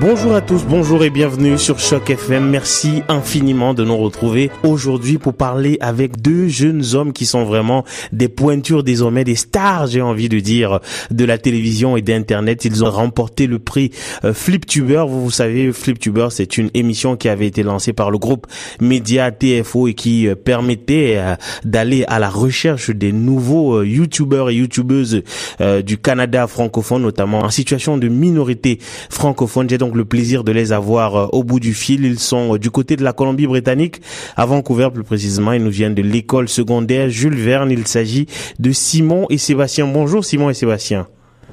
Bonjour à tous, bonjour et bienvenue sur Choc FM. Merci infiniment de nous retrouver aujourd'hui pour parler avec deux jeunes hommes qui sont vraiment des pointures désormais, des stars, j'ai envie de dire, de la télévision et d'Internet. Ils ont remporté le prix euh, FlipTuber. Vous, vous savez, FlipTuber, c'est une émission qui avait été lancée par le groupe Média TFO et qui euh, permettait euh, d'aller à la recherche des nouveaux YouTubers et YouTubeuses du Canada francophone, notamment en situation de minorité francophone. Le plaisir de les avoir euh, au bout du fil. Ils sont euh, du côté de la Colombie-Britannique, à Vancouver plus précisément. Ils nous viennent de l'école secondaire Jules Verne. Il s'agit de Simon et Sébastien. Bonjour Simon et Sébastien.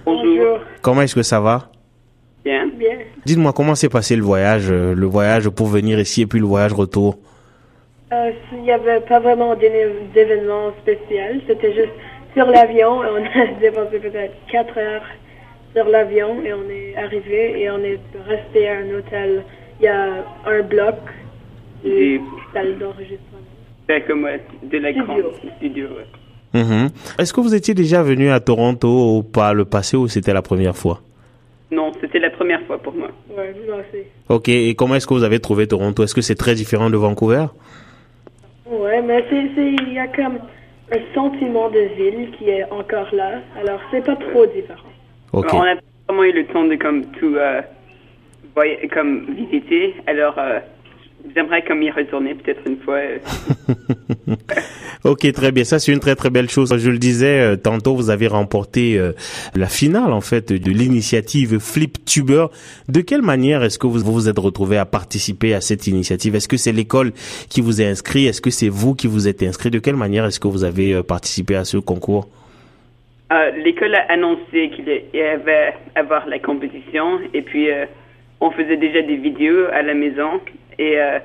Bonjour. Comment est-ce que ça va? Bien. Bien. Dites-moi comment s'est passé le voyage, euh, le voyage pour venir ici et puis le voyage retour? Il n'y avait pas vraiment d'événement spécial. C'était juste sur l'avion. On a dépensé peut-être 4 heures sur l'avion et on est arrivé et on est resté à un hôtel. Il y a un bloc de salle d'enregistrement. C'est comme de l'écran studio. Mhm. Est-ce que vous étiez déjà venu à Toronto ou pas le passé ou c'était la première fois? Non, c'était la première fois pour moi. Ouais, moi aussi. Ok, et comment est-ce que vous avez trouvé Toronto? Est-ce que c'est très différent de Vancouver? Ouais, mais il y a comme un sentiment de ville qui est encore là, alors c'est pas trop différent. On a vraiment eu le temps de comme tout euh, comme visiter. Alors euh, j'aimerais comme y retourner peut-être une fois. Euh. ok, très bien. Ça, c'est une très très belle chose. Je le disais euh, tantôt, vous avez remporté la finale en fait de l'initiative FlipTuber. De quelle manière est-ce que vous vous êtes retrouvé à participer à cette initiative? Est-ce que c'est l'école qui vous a inscrit? Est-ce que c'est vous qui vous êtes inscrit? De quelle manière est-ce que vous avez participé à ce concours? Euh, l'école a annoncé qu'il y avait avoir la compétition et puis euh, on faisait déjà des vidéos à la maison et euh,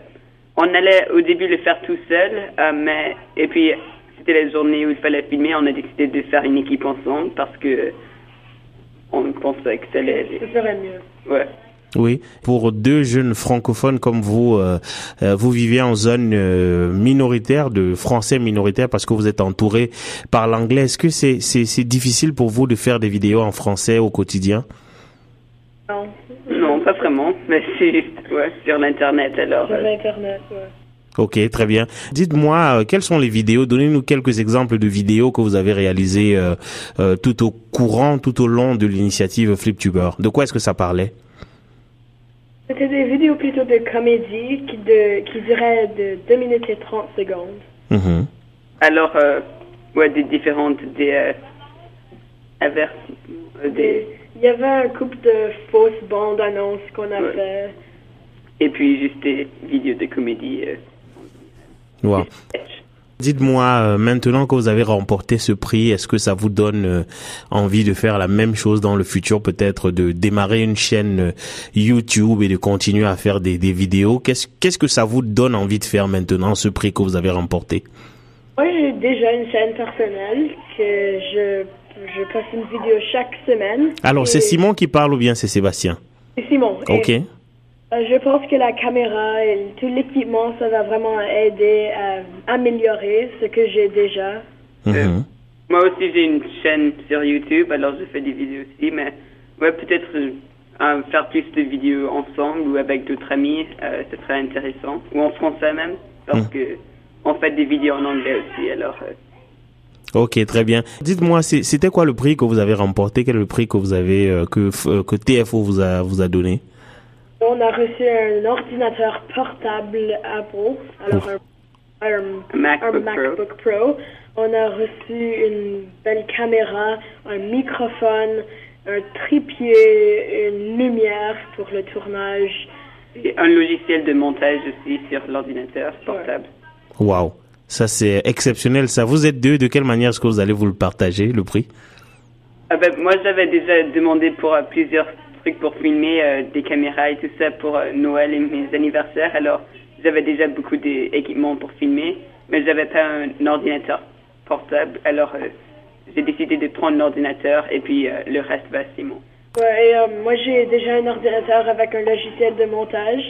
on allait au début le faire tout seul, mais et puis c'était la journée où il fallait filmer, on a décidé de faire une équipe ensemble parce que on pensait que ça allait. Ça serait mieux. Ouais. Oui, pour deux jeunes francophones comme vous, euh, euh, vous vivez en zone euh, minoritaire, de français minoritaire, parce que vous êtes entouré par l'anglais. Est-ce que c'est c'est difficile pour vous de faire des vidéos en français au quotidien? Non. Non, pas vraiment, mais c'est ouais, sur l'internet alors. Sur l'internet, ouais. Ok, très bien. Dites-moi, quelles sont les vidéos? Donnez-nous quelques exemples de vidéos que vous avez réalisées tout au courant, tout au long de l'initiative FlipTuber. De quoi est-ce que ça parlait? C'était des vidéos plutôt de comédie qui, de, qui duraient de 2 minutes et 30 secondes. Mm-hmm. Alors, euh, ouais, des différentes, des euh, euh des... Il y avait un couple de fausses bandes annonces qu'on a fait. Et puis juste des vidéos de comédie. Euh, wow. Dites-moi, euh, maintenant que vous avez remporté ce prix, est-ce que ça vous donne euh, envie de faire la même chose dans le futur, peut-être de démarrer une chaîne euh, YouTube et de continuer à faire des, vidéos? Qu'est-ce qu'est-ce que ça vous donne envie de faire maintenant, ce prix que vous avez remporté? Moi, j'ai déjà une chaîne personnelle que je, je passe une vidéo chaque semaine. Alors, c'est Simon qui parle ou bien c'est Sébastien? C'est Simon. Ok. Je pense que la caméra et tout l'équipement, ça va vraiment aider à améliorer ce que j'ai déjà. Mhm. Euh, moi aussi, j'ai une chaîne sur YouTube, alors je fais des vidéos aussi, mais ouais, peut-être euh, faire plus de vidéos ensemble ou avec d'autres amis, c'est très intéressant. Ou en français même, parce mhm. que on fait des vidéos en anglais aussi, alors. Ok, très bien. Dites-moi, c'était quoi le prix que vous avez remporté? Quel est le prix que vous avez que que TFO vous a vous a donné? on a reçu un ordinateur portable Apple, alors un, MacBook, Pro. On a reçu une belle caméra, un microphone, un trépied, une lumière pour le tournage. Et un logiciel de montage aussi sur l'ordinateur portable. Wow, ça c'est exceptionnel. Ça, vous êtes deux. De quelle manière est-ce que vous allez vous le partager, le prix? Ah ben, Moi, j'avais déjà demandé pour euh, plusieurs pour filmer euh, des caméras et tout ça pour euh, Noël et mes anniversaires. Alors, j'avais déjà beaucoup d'équipements pour filmer, mais j'avais pas un ordinateur portable. Alors, euh, j'ai décidé de prendre l'ordinateur et puis le reste va Simon. Ouais, et, moi j'ai déjà un ordinateur avec un logiciel de montage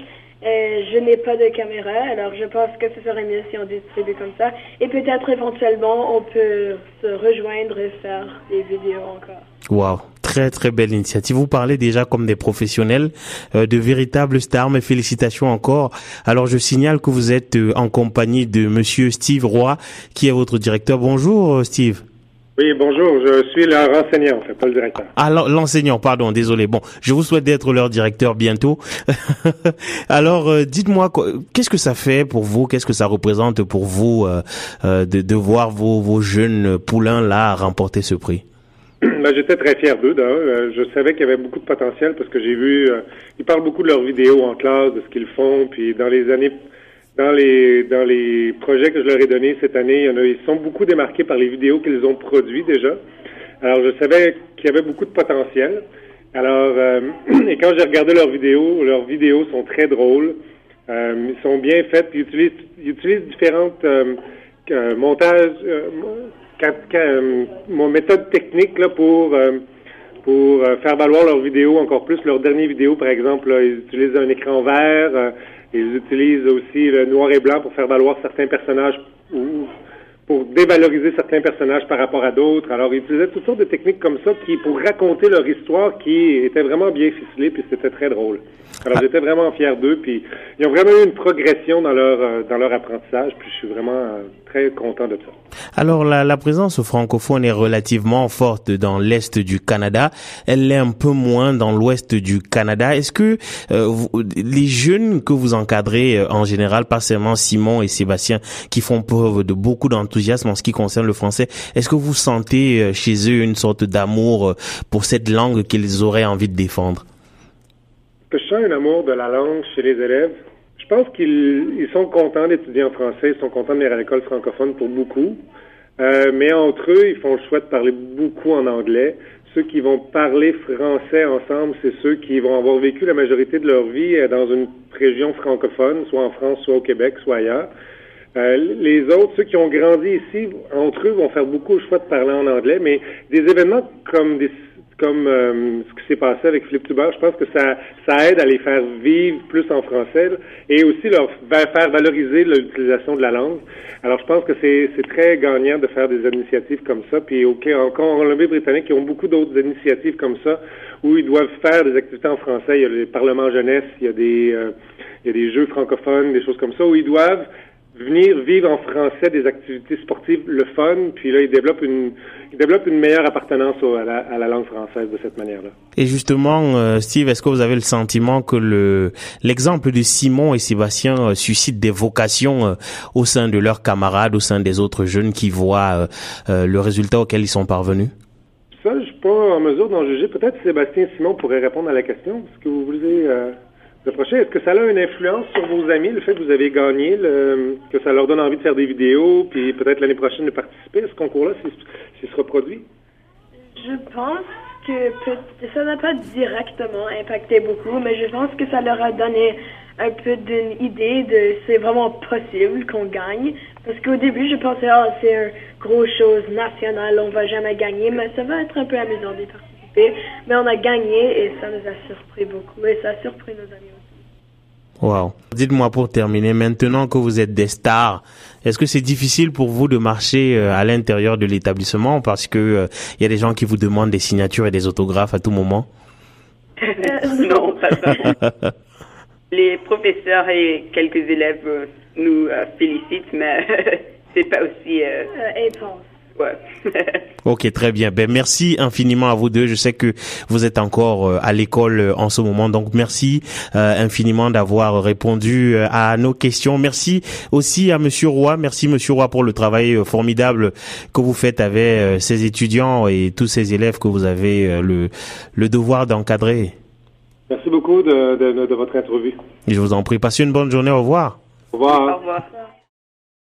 Et je n'ai pas de caméra, alors je pense que ce serait mieux si on distribue comme ça. Et peut-être éventuellement, on peut se rejoindre et faire des vidéos encore. Wow, très très belle initiative. Vous parlez déjà comme des professionnels, euh, de véritables stars, mais félicitations encore. Alors je signale que vous êtes euh, en compagnie de Monsieur Steve Roy, qui est votre directeur. Bonjour euh, Steve. Oui, bonjour, je suis leur enseignant, en fait, pas le directeur. Ah, l'enseignant, pardon, désolé. Bon, je vous souhaite d'être leur directeur bientôt. Alors, euh, dites-moi, qu'est-ce que ça fait pour vous, qu'est-ce que ça représente pour vous euh, euh, de, de, voir vos, vos jeunes poulains là remporter ce prix? Ben, J'étais très fier d'eux. Je savais qu'il y avait beaucoup de potentiel parce que j'ai vu, ils parlent beaucoup de leurs vidéos en classe, de ce qu'ils font, puis dans les années dans les dans les projets que je leur ai donnés cette année, il y en a, ils sont beaucoup démarqués par les vidéos qu'ils ont produites déjà. Alors je savais qu'il y avait beaucoup de potentiel. Alors euh, et quand j'ai regardé leurs vidéos, leurs vidéos sont très drôles. Euh, ils sont bien faites. Ils utilisent ils utilisent différentes euh, euh montages, euh, méthodes techniques là pour pour faire valoir leurs vidéos encore plus. Leurs dernières vidéos, par exemple, ils utilisent un écran vert. Ils utilisent aussi le noir et blanc pour faire valoir certains personnages ou pour dévaloriser certains personnages par rapport à d'autres. Alors, ils utilisaient toutes sortes de techniques comme ça qui, pour raconter leur histoire qui était vraiment bien ficelée, puis c'était très drôle. Alors, j'étais vraiment fier d'eux, puis ils ont vraiment eu une progression dans leur euh, dans leur apprentissage, puis je suis vraiment euh, très content de ça. Alors, la, la présence francophone est relativement forte dans l'est du Canada. Elle l'est un peu moins dans l'ouest du Canada. Est-ce que euh, les jeunes que vous encadrez en général, pas seulement Simon et Sébastien, qui font preuve de beaucoup d'enthousiasme en ce qui concerne le français, est-ce que vous sentez chez eux une sorte d'amour pour cette langue qu'ils auraient envie de défendre? je sens un amour de la langue chez les élèves. Je pense qu'ils sont contents d'étudier en français, ils sont contents de venir à l'école francophone pour beaucoup. Euh, mais entre eux, ils font le choix de parler beaucoup en anglais. Ceux qui vont parler français ensemble, c'est ceux qui vont avoir vécu la majorité de leur vie euh, dans une région francophone, soit en France, soit au Québec, soit ailleurs. Euh, les autres, ceux qui ont grandi ici, entre eux, vont faire beaucoup le choix de parler en anglais, mais des événements comme des comme euh, ce qui s'est passé avec Philippe Tuber, je pense que ça, ça aide à les faire vivre plus en français et aussi leur faire valoriser l'utilisation de la langue. Alors, je pense que c'est très gagnant de faire des initiatives comme ça. Puis, OK, encore en Colombie-Britannique, ils ont beaucoup d'autres initiatives comme ça où ils doivent faire des activités en français. Il y a le Parlement jeunesse, il y a des, euh, il y a des jeux francophones, des choses comme ça, où ils doivent venir vivre en français des activités sportives, le fun, puis là, ils développent une, ils développent une meilleure appartenance à la, à la langue française de cette manière-là. Et justement, euh, Steve, est-ce que vous avez le sentiment que le l'exemple de Simon et Sébastien euh, suscite des vocations euh, au sein de leurs camarades, au sein des autres jeunes qui voient le résultat auquel ils sont parvenus? Ça, je suis pas en mesure d'en juger. Peut-être Sébastien et Simon pourraient répondre à la question. Est-ce que vous voulez est-ce que ça a une influence sur vos amis, le fait que vous avez gagné, que ça leur donne envie de faire des vidéos, puis peut-être l'année prochaine de participer? À ce concours-là, s'il se reproduit? Je pense que ça n'a pas directement impacté beaucoup, mais je pense que ça leur a donné un peu d'une idée de c'est vraiment possible qu'on gagne. Parce qu'au début, je pensais, oh, c'est une grosse chose nationale, on va jamais gagner, mais ça va être un peu amusant d'y participer mais on a gagné et ça nous a surpris beaucoup et ça a surpris nos amis aussi. Wow. Dites-moi pour terminer, maintenant que vous êtes des stars, est-ce que c'est difficile pour vous de marcher euh, à l'intérieur de l'établissement parce que il euh, y a des gens qui vous demandent des signatures et des autographes à tout moment? Non, pas ça. Les professeurs et quelques élèves euh, nous félicitent, mais c'est pas aussi euh, Ok, très bien. Ben merci infiniment à vous deux. Je sais que vous êtes encore euh, à l'école euh, en ce moment, donc merci euh, infiniment d'avoir répondu à nos questions. Merci aussi à Monsieur Roy. Merci Monsieur Roy pour le travail formidable que vous faites avec ces étudiants et tous ces élèves que vous avez le le devoir d'encadrer. Merci beaucoup de, de, de votre interview. Je vous en prie. Passez une bonne journée. Au revoir. Au revoir. Au revoir.